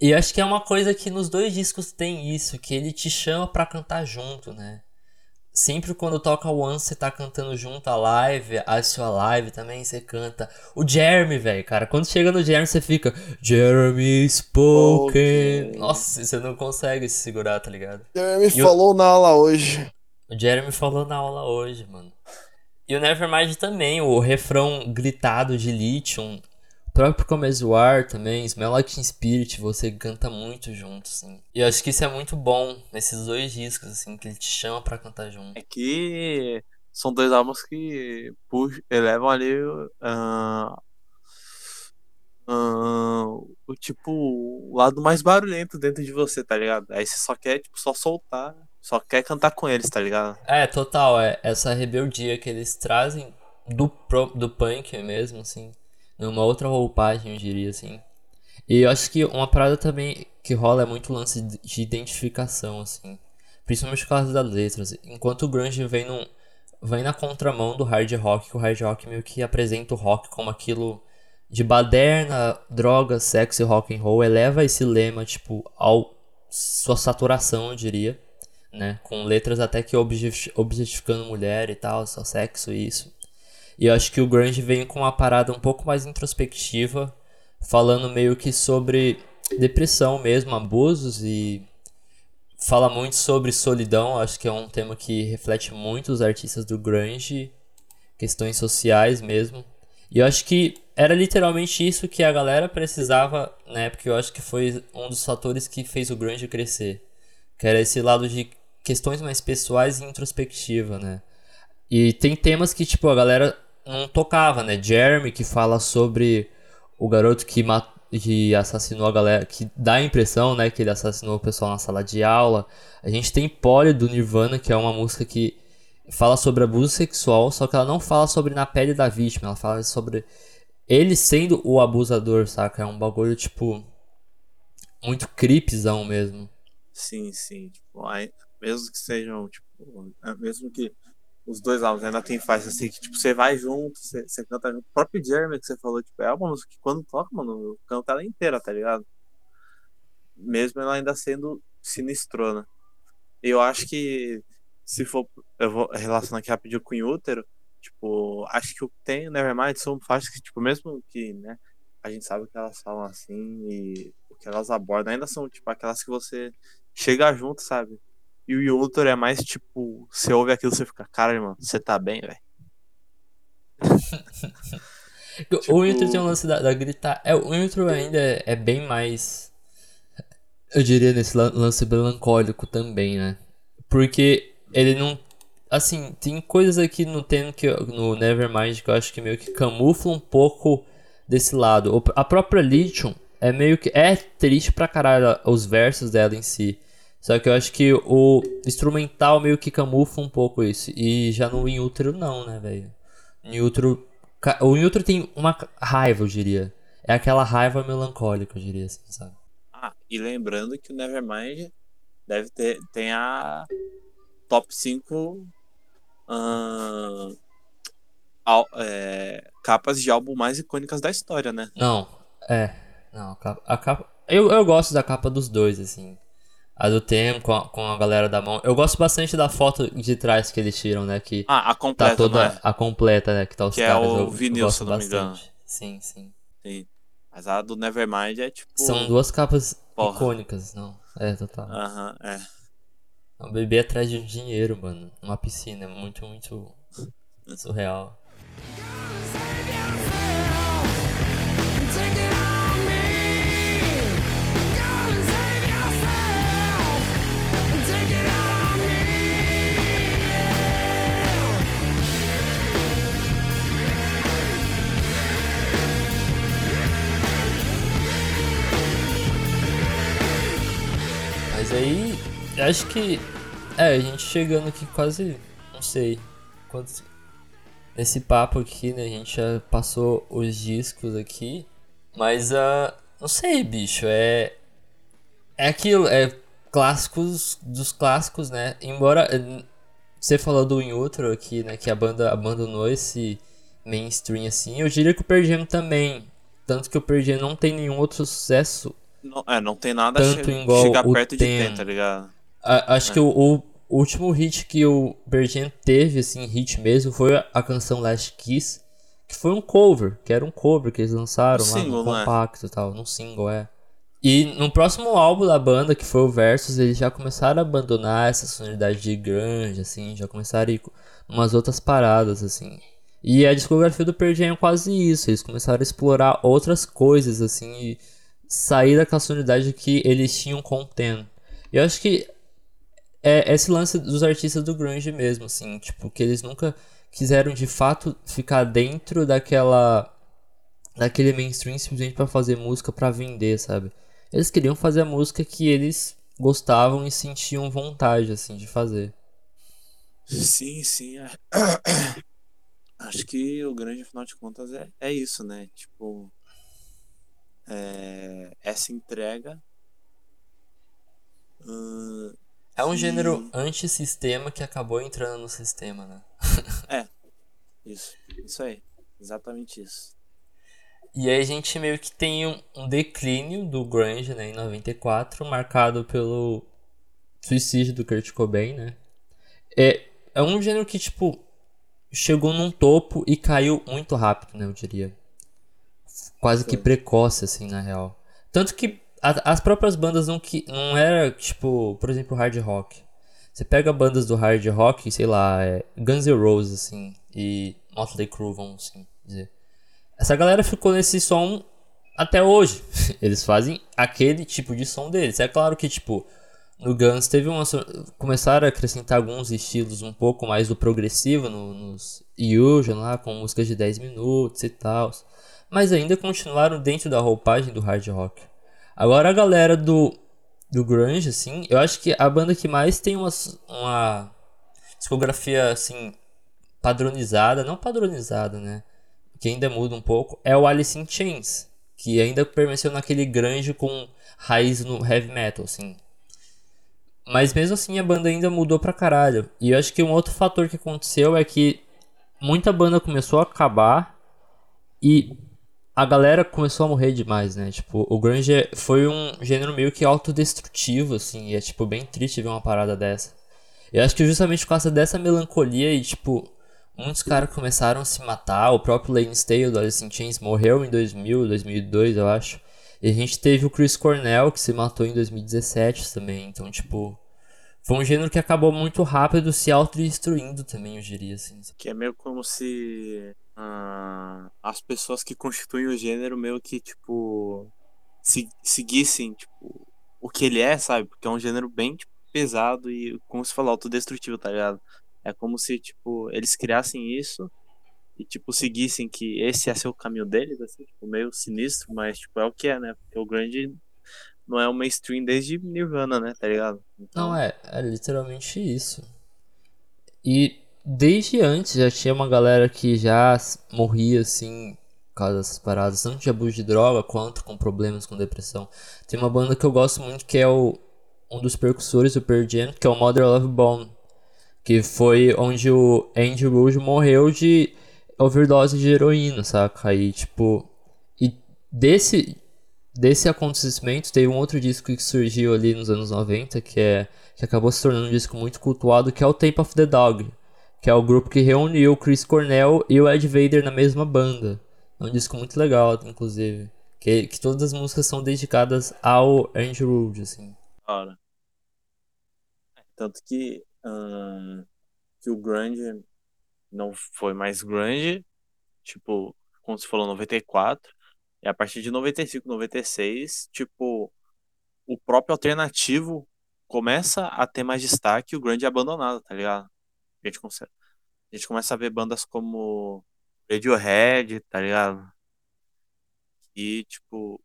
S2: e acho que é uma coisa que nos dois discos tem isso, que ele te chama pra cantar junto, né? Sempre quando toca o Once, você tá cantando junto a live, a sua live também, você canta. O Jeremy, velho, cara, quando chega no Jeremy, você fica Jeremy spoken.
S3: Spoken.
S2: Nossa, você não consegue se segurar, tá ligado?
S4: Jeremy
S2: E o-
S4: falou na aula hoje.
S2: O Jeremy falou na aula hoje, mano. E o Nevermind também, o refrão gritado de Lithium. Próprio Começo do Ar também, Smell Like Teen Spirit, você canta muito junto, assim. E eu acho que isso é muito bom nesses dois discos, assim, que ele te chama pra cantar junto.
S3: É que são dois álbuns que puxam, elevam ali ah, ah, o tipo o lado mais barulhento dentro de você, tá ligado? Aí você só quer tipo só soltar, só quer cantar com eles, tá ligado?
S2: É, total, é essa rebeldia que eles trazem do, pro- do punk mesmo, assim. Numa outra roupagem, eu diria, assim. E eu acho que uma parada também que rola é muito lance de de identificação, assim. Principalmente por causa das letras. Enquanto o grunge vem, num, vem na contramão do hard rock, que o hard rock meio que apresenta o rock como aquilo de baderna, droga, sexo e rock and roll. Eleva esse lema, tipo, ao sua saturação, eu diria. Né? Com letras até que objeti- objetificando mulher e tal, só sexo e isso. E eu acho que o grunge vem com uma parada um pouco mais introspectiva, falando meio que sobre depressão mesmo, abusos e fala muito sobre solidão. Acho que é um tema que reflete muito os artistas do grunge, questões sociais mesmo. E eu acho que era literalmente isso que a galera precisava na época. Eu acho que foi um dos fatores que fez o grunge crescer, que era esse lado de questões mais pessoais e introspectiva, né? E tem temas que, tipo, a galera não tocava, né? Jeremy, que fala sobre o garoto que, que assassinou a galera, que dá a impressão, né, que ele assassinou o pessoal na sala de aula. A gente tem Polly do Nirvana, que é uma música que fala sobre abuso sexual, só que ela não fala sobre na pele da vítima, ela fala sobre ele sendo o abusador, saca? É um bagulho, tipo, muito creepzão mesmo.
S3: Sim, sim. Tipo, aí, mesmo que sejam, tipo, é, mesmo que os dois álbuns ainda tem faixas assim que, tipo, você vai junto, você, você canta junto. O próprio Jeremy que você falou, tipo, é uma música que quando toca, mano, eu canto ela inteira, tá ligado? Mesmo ela ainda sendo sinistrona. Eu acho que se for. Eu vou relacionar aqui rapidinho com o útero. Tipo, acho que o que tem Nevermind são faixas que, tipo, mesmo que, né, a gente sabe que elas falam assim e o que elas abordam ainda são, tipo, aquelas que você chega junto, sabe? E o Yutor é mais tipo, você ouve aquilo, você fica, cara, mano, você tá bem, velho.
S2: Tipo... O intro tem um lance da, da gritar. É, o intro ainda é, é, bem mais. Eu diria nesse lance melancólico também, né? Porque ele não. Assim, tem coisas aqui no tema que no Nevermind que eu acho que meio que camufla um pouco desse lado. A própria Lithium é meio que. É triste pra caralho os versos dela em si. Só que eu acho que o instrumental meio que camufla um pouco isso. E já no In Utero não, né, velho? In Utero o Newton tem uma raiva, eu diria. É aquela raiva melancólica, eu diria assim, sabe?
S3: Ah, e lembrando que o Nevermind deve ter tem a top 5 uh, al, é, capas de álbum mais icônicas da história, né?
S2: Não, é. Não, a capa, eu, eu gosto da capa dos dois, assim. A do Tem com a, com a galera da mão. Eu gosto bastante da foto de trás que eles tiram, né? Que
S3: ah, a completa.
S2: Tá toda
S3: né?
S2: a completa, né? Que tá os
S3: que
S2: caras.
S3: É o
S2: eu,
S3: vinil,
S2: eu
S3: se não me engano.
S2: Sim, sim.
S3: Sim. Mas a do Nevermind é tipo.
S2: São duas capas Porra. icônicas, não. É, total.
S3: Aham, uh -huh, é.
S2: Um bebê atrás de um dinheiro, mano. Uma piscina. Muito, muito surreal. Mas aí, acho que. É, a gente chegando aqui quase. Não sei. Quantos. Nesse papo aqui, né? A gente já passou os discos aqui. Mas, uh, não sei, bicho. É. É aquilo. É clássicos dos clássicos, né? Embora. Eh, você falou do em outro aqui, né? Que a banda abandonou esse mainstream assim. Eu diria que o Pearl também. Tanto que o Pearl não tem nenhum outro sucesso
S3: não, é, não tem nada Tanto che igual chegar perto de Ten, tá ligado?
S2: A, acho é. que o, o, último hit que o Bergen teve, assim, hit mesmo, foi a, canção Last Kiss, que foi um cover, que era um cover que eles lançaram um lá single, no é? compacto e é? tal, num single, é. E no próximo álbum da banda, que foi o Versus, eles já começaram a abandonar essa sonoridade de grande, assim, já começaram a ir umas outras paradas, assim. E a discografia do Pearl Jam é quase isso, eles começaram a explorar outras coisas, assim, e sair daquela sonoridade que eles tinham com o. Eu acho que é esse lance dos artistas do grunge mesmo, assim, tipo, que eles nunca quiseram de fato ficar dentro daquela daquele mainstream simplesmente para fazer música para vender, sabe? Eles queriam fazer a música que eles gostavam e sentiam vontade assim de fazer.
S3: Sim, sim. É. Acho que o grande afinal de contas é, é isso, né? Tipo, é, essa entrega. Uh,
S2: é um gênero antissistema que acabou entrando no sistema, né?
S3: é, isso, isso aí, exatamente isso.
S2: E aí a gente meio que tem um, um declínio do grunge, né, em 94, marcado pelo suicídio do Kurt Cobain, né? É, é um gênero que, tipo, chegou num topo e caiu muito rápido, né, eu diria quase que precoce, assim, na real. Tanto que a, as próprias bandas não, que, não era, tipo, por exemplo, hard rock. Você pega bandas do hard rock, sei lá, é Guns N' Roses, assim, e Motley Crue, vamos assim dizer. Essa galera ficou nesse som até hoje. Eles fazem aquele tipo de som deles. É claro que, tipo, no Guns teve uma. Começaram a acrescentar alguns estilos um pouco mais do progressivo no, nos Illusion lá, com músicas de 10 minutos e tal mas ainda continuaram dentro da roupagem do hard rock. Agora a galera do, do grunge, assim, eu acho que a banda que mais tem uma, uma discografia, assim, padronizada, não padronizada, né, que ainda muda um pouco, é o Alice in Chains, que ainda permaneceu naquele grunge com raiz no heavy metal, assim. Mas mesmo assim a banda ainda mudou pra caralho. E eu acho que um outro fator que aconteceu é que muita banda começou a acabar e a galera começou a morrer demais, né? Tipo, o grunge foi um gênero meio que autodestrutivo, assim, e é, tipo, bem triste ver uma parada dessa. Eu acho que justamente por causa dessa melancolia e, tipo, muitos caras começaram a se matar, o próprio Lane Staley do Alice in Chains morreu em 2000, 2002, eu acho. E a gente teve o Chris Cornell, que se matou em 2017 também, então, tipo, foi um gênero que acabou muito rápido se autodestruindo também, eu diria assim.
S3: Que é meio como se ah, as pessoas que constituem o gênero meio que, tipo, se, seguissem, tipo, o que ele é, sabe? Porque é um gênero bem tipo, pesado e, como se falou, autodestrutivo, tá ligado? É como se, tipo, eles criassem isso e, tipo, seguissem que esse ser o caminho deles, assim, tipo, meio sinistro, mas, tipo, é o que é, né? Porque o grande não é o mainstream desde Nirvana, né? Tá ligado?
S2: Então... Não, é, é literalmente isso. E desde antes já tinha uma galera que já morria, assim, por causa dessas paradas, tanto de abuso de droga quanto com problemas com depressão. Tem uma banda que eu gosto muito que é o um dos percussores do Pearl Jam, que é o Mother Love Bone, que foi onde o Andy Rouge morreu de overdose de heroína, saca? Aí, tipo, e desse desse acontecimento teve um outro disco que surgiu ali nos anos 90, que é que acabou se tornando um disco muito cultuado, que é o Tape of the Dog, que é o grupo que reuniu o Chris Cornell e o Ed Vader na mesma banda. É um disco muito legal, inclusive. Que, que todas as músicas são dedicadas ao Andrew Wood, assim.
S3: Claro. Tanto que, que o grunge não foi mais grunge, tipo, como você falou, 94. E a partir de 95, 96, tipo, o próprio alternativo começa a ter mais destaque e o grande é abandonado, tá ligado? A gente, consegue, a gente começa a ver bandas como Radiohead, tá ligado? E, tipo,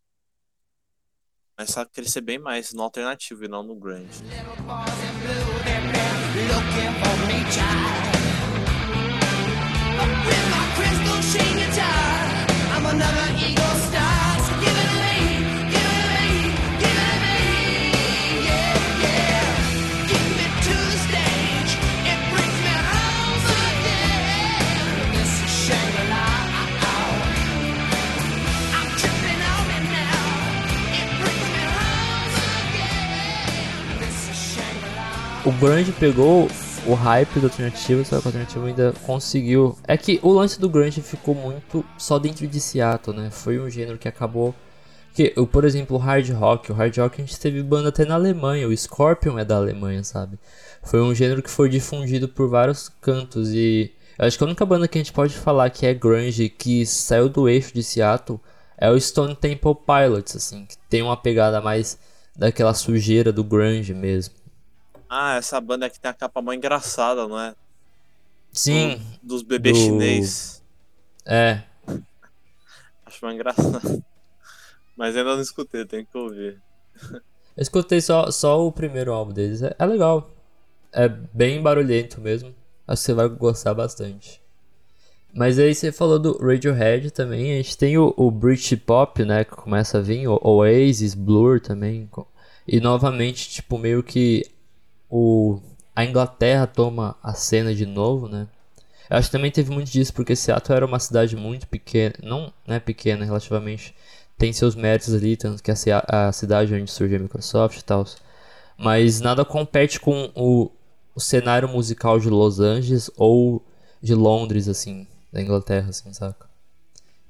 S3: começa a crescer bem mais no alternativo e não no grande.
S2: O grunge pegou o hype do alternativo, só que o alternativo ainda conseguiu. É que o lance do grunge ficou muito só dentro de Seattle, né? Foi um gênero que acabou que, por exemplo, o hard rock, o hard rock a gente teve banda até na Alemanha, o Scorpion é da Alemanha, sabe? Foi um gênero que foi difundido por vários cantos e acho que a única banda que a gente pode falar que é grunge que saiu do eixo de Seattle é o Stone Temple Pilots, assim, que tem uma pegada mais daquela sujeira do grunge mesmo.
S3: Ah, essa banda que tem a capa mó engraçada, não é?
S2: Sim.
S3: Do, dos bebês do... chinês.
S2: É.
S3: Acho mais engraçado. Mas ainda não escutei, tenho que ouvir.
S2: Eu escutei só, só o primeiro álbum deles. É, é legal. É bem barulhento mesmo. Acho que você vai gostar bastante. Mas aí você falou do Radiohead também. A gente tem o, o Britpop, né? Que começa a vir. O Oasis, Blur também. E novamente, tipo, meio que o, a Inglaterra toma a cena de novo, né? Eu acho que também teve muito disso, porque Seattle era uma cidade muito pequena, não é pequena relativamente, tem seus méritos ali, tanto que a, a cidade onde surgiu a Microsoft e tal. Mas nada compete com o, o cenário musical de Los Angeles ou de Londres, assim, da Inglaterra, assim, saca?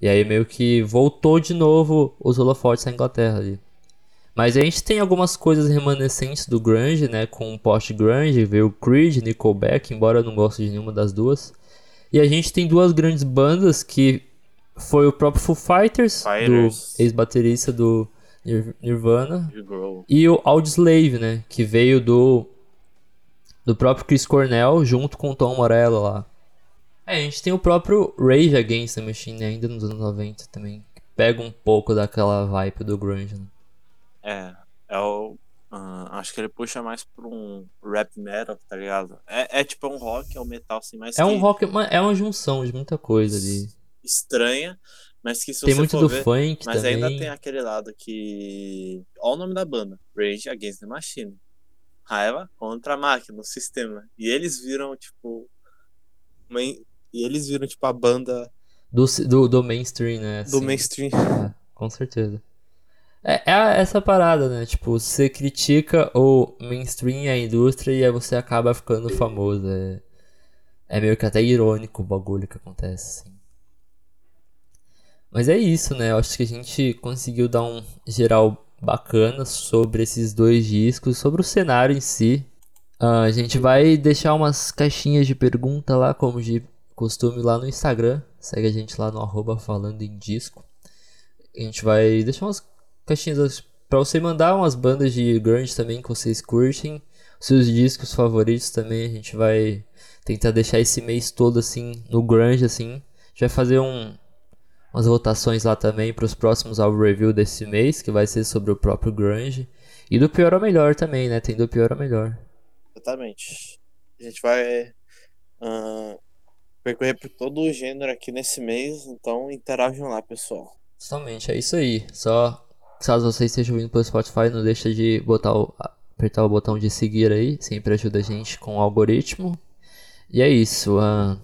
S2: E aí meio que voltou de novo os holofotes à Inglaterra ali. Mas a gente tem algumas coisas remanescentes do grunge, né? Com o post-grunge, veio o Creed, Nickelback, embora eu não goste de nenhuma das duas. E a gente tem duas grandes bandas que foi o próprio Foo Fighters, Fighters. do ex-baterista do Nirvana, e o Audioslave, né? Que veio do do próprio Chris Cornell junto com o Tom Morello lá. É, a gente tem o próprio Rage Against the Machine ainda nos anos 90 também, que pega um pouco daquela vibe do grunge. Né?
S3: É, é o. Uh, acho que ele puxa mais pra um rap metal, tá ligado? É, é tipo um rock, é um metal assim, mas.
S2: É um rock, é uma junção de muita coisa ali.
S3: Estranha, mas que se
S2: tem
S3: você
S2: muito
S3: for
S2: do
S3: ver,
S2: funk
S3: Mas
S2: também.
S3: ainda tem aquele lado que. Olha o nome da banda: Rage Against the Machine. Raiva contra a máquina, o sistema. E eles viram, tipo. Uma... E eles viram, tipo, a banda.
S2: Do, do, do mainstream, né?
S3: Do assim. mainstream.
S2: É, com certeza. É, é, essa parada, né? Tipo, você critica o mainstream a indústria e aí você acaba ficando famoso. É, é meio que até irônico o bagulho que acontece, assim. Mas é isso, né? Eu acho que a gente conseguiu dar um geral bacana sobre esses dois discos, sobre o cenário em si. Ah, a gente vai deixar umas caixinhas de pergunta lá, como de costume, lá no Instagram. Segue a gente lá no arroba falando em disco. A gente vai deixar umas caixinhas para você mandar umas bandas de grunge também que vocês curtem. Seus discos favoritos também. A gente vai tentar deixar esse mês todo assim no grunge assim. A gente vai fazer um, umas votações lá também para os próximos álbum review desse mês, que vai ser sobre o próprio grunge. E do pior ao melhor também, né? Tem do pior ao melhor.
S3: Exatamente. A gente vai uh, percorrer por todo o gênero aqui nesse mês, então interajam lá, pessoal.
S2: Totalmente, é isso aí. Só caso vocês estejam vindo pelo Spotify, não deixa de botar o, apertar o botão de seguir aí, sempre ajuda a gente com o algoritmo. E é isso. Uh,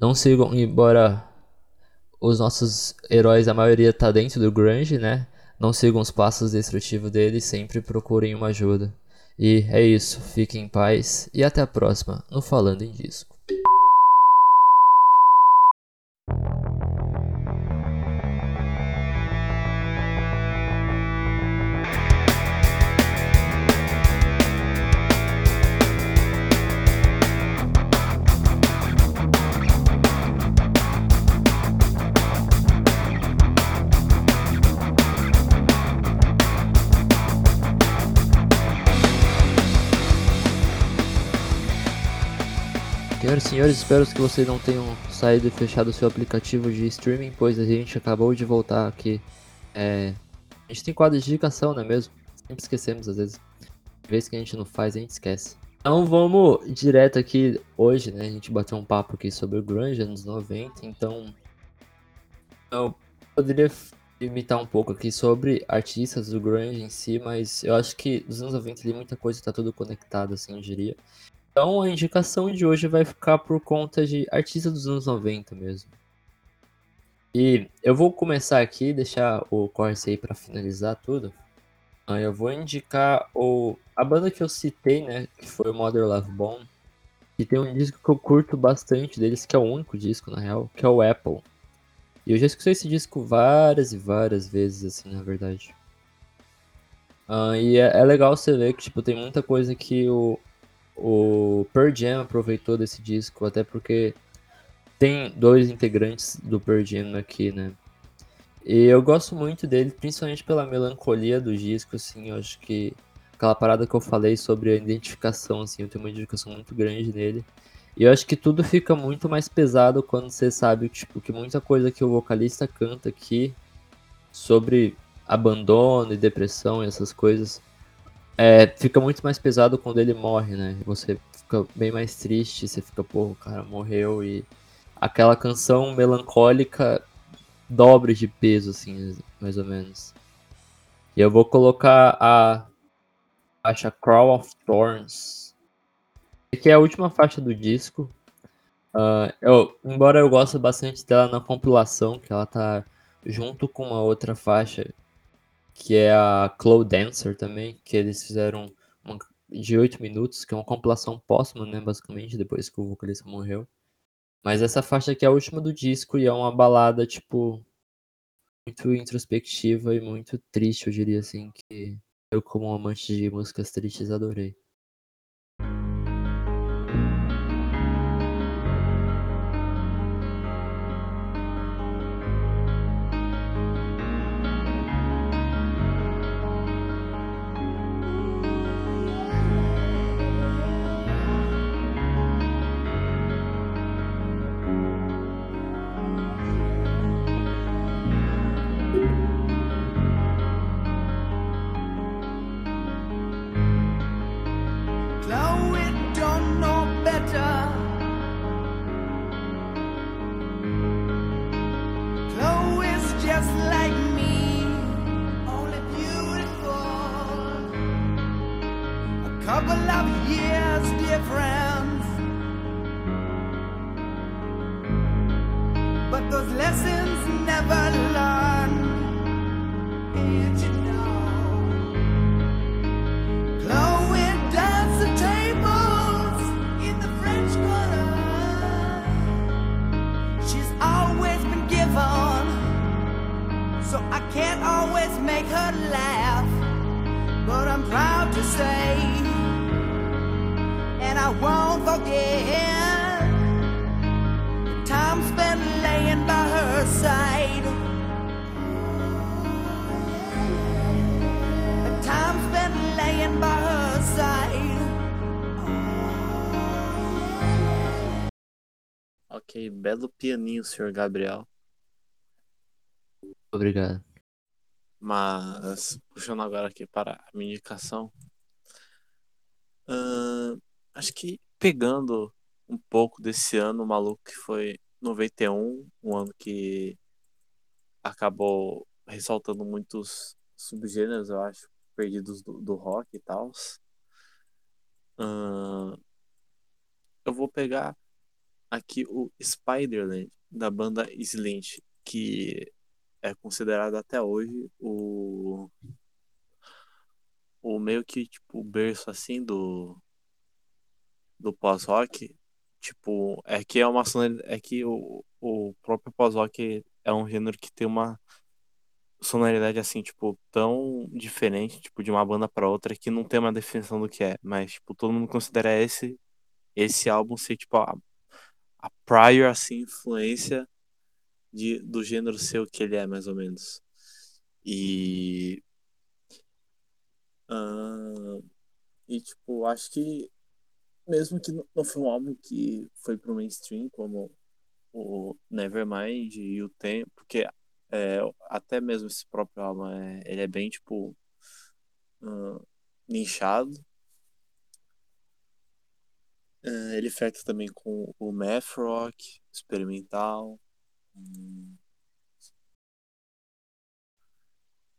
S2: não sigam, embora os nossos heróis, a maioria tá dentro do grunge, né? Não sigam os passos destrutivos deles, sempre procurem uma ajuda. E é isso, fiquem em paz e até a próxima no Falando em Disco. Senhoras e senhores, espero que vocês não tenham saído e fechado o seu aplicativo de streaming, pois a gente acabou de voltar aqui. É... A gente tem quadro de indicação, não é mesmo? Sempre esquecemos às vezes. Vez que a gente não faz, a gente esquece. Então vamos direto aqui hoje, né? A gente bateu um papo aqui sobre o grunge anos 90, então eu poderia limitar um pouco aqui sobre artistas do grunge em si, mas eu acho que dos anos 90 ali muita coisa tá tudo conectado, assim, eu diria. Então a indicação de hoje vai ficar por conta de artistas dos anos 90 mesmo. E eu vou começar aqui, deixar o Corse aí para finalizar tudo. Aí eu vou indicar o, a banda que eu citei, né, que foi o Mother Love Bone, que tem um disco que eu curto bastante deles, que é o único disco na real, que é o Apple. E eu já escutei esse disco várias e várias vezes, assim, na verdade. Uh, e é, é, legal você ver que, tipo, tem muita coisa que o, o Pearl Jam aproveitou desse disco, até porque tem dois integrantes do Pearl Jam aqui, né? E eu gosto muito dele, principalmente pela melancolia do disco, assim, eu acho que aquela parada que eu falei sobre a identificação, assim, eu tenho uma identificação muito grande nele. E eu acho que tudo fica muito mais pesado quando você sabe, tipo, que muita coisa que o vocalista canta aqui sobre abandono e depressão e essas coisas é, fica muito mais pesado quando ele morre, né? Você fica bem mais triste, você fica, pô, o cara morreu e aquela canção melancólica dobre de peso, assim, mais ou menos. E eu vou colocar a faixa Crawl of Thorns, que é a última faixa do disco. Uh, eu, embora eu goste bastante dela na compilação, que ela tá junto com uma outra faixa que é a Cloud Dancer também, que eles fizeram uma, de 8 minutos, que é uma compilação póstuma, né, basicamente, depois que o vocalista morreu. Mas essa faixa aqui é a última do disco e é uma balada, tipo, muito introspectiva e muito triste, eu diria assim, que eu como amante de músicas tristes adorei.
S3: Belo pianinho, senhor Gabriel.
S2: Obrigado.
S3: Mas, puxando agora aqui para a minha indicação. ahn, acho que pegando um pouco desse ano maluco que foi 91, um ano que acabou ressaltando muitos subgêneros, eu acho, perdidos do, do rock e tal. eu vou pegar aqui o Spiderland, da banda Slint, que é considerado até hoje o o meio que tipo o berço assim do do pós-rock. Tipo é que é uma é que o, o próprio pós-rock é um gênero que tem uma sonoridade assim tipo tão diferente tipo de uma banda para outra que não tem uma definição do que é. Mas tipo todo mundo considera esse esse álbum ser tipo a, a prior assim influência de, do gênero ser o que ele é, mais ou menos. E. ah, e, tipo, acho que. Mesmo que não foi um álbum que foi pro mainstream, como o Nevermind e o Tempo, porque é, até mesmo esse próprio álbum é, ele é bem, tipo. ah, nichado. Ah, ele flerta também com o math rock experimental.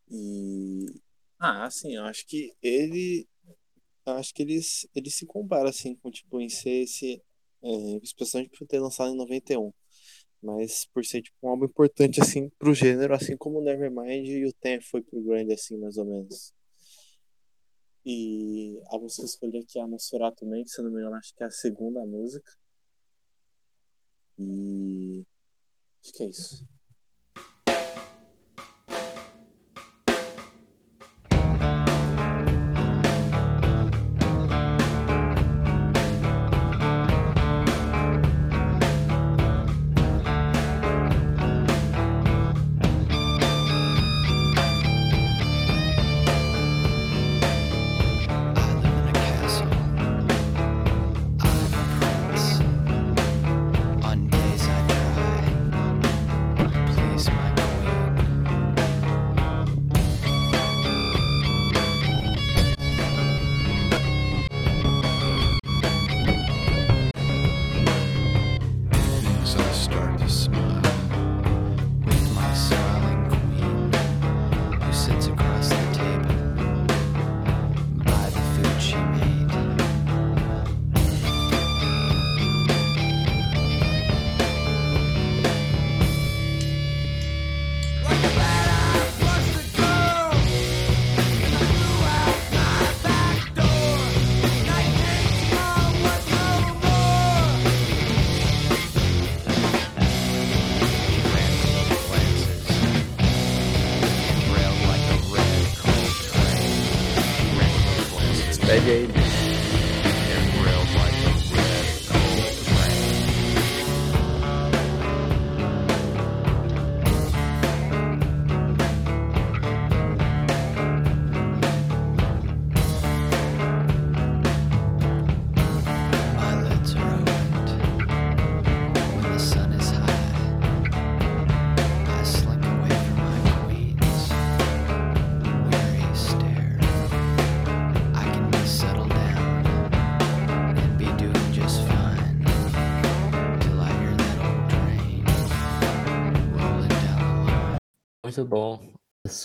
S3: E ah, assim, eu acho que ele acho que eles ele se compara assim com tipo em ser esse é, especialmente por ter lançado em 91, mas por ser tipo um álbum importante assim pro gênero, assim como o Nevermind e o Ten foi pro grande assim, mais ou menos. E a música que escolhi aqui é a também, que se não me engano, acho que é a segunda música. E acho que é isso.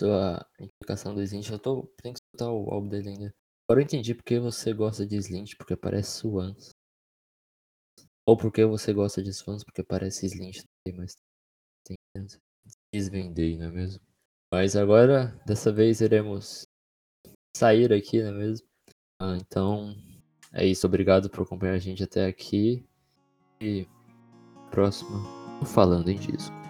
S5: A
S2: sua indicação do Slint. Eu tô. Tem que escutar o álbum dele ainda. Agora eu entendi porque você gosta de Slint, porque parece Swans. Ou porque você gosta de Swans, porque parece Slint mas tem desvendei, não é mesmo? Mas agora, dessa vez, iremos sair aqui, não é mesmo? Ah, então, é isso. Obrigado por acompanhar a gente até aqui. E próxima, Falando em Disco.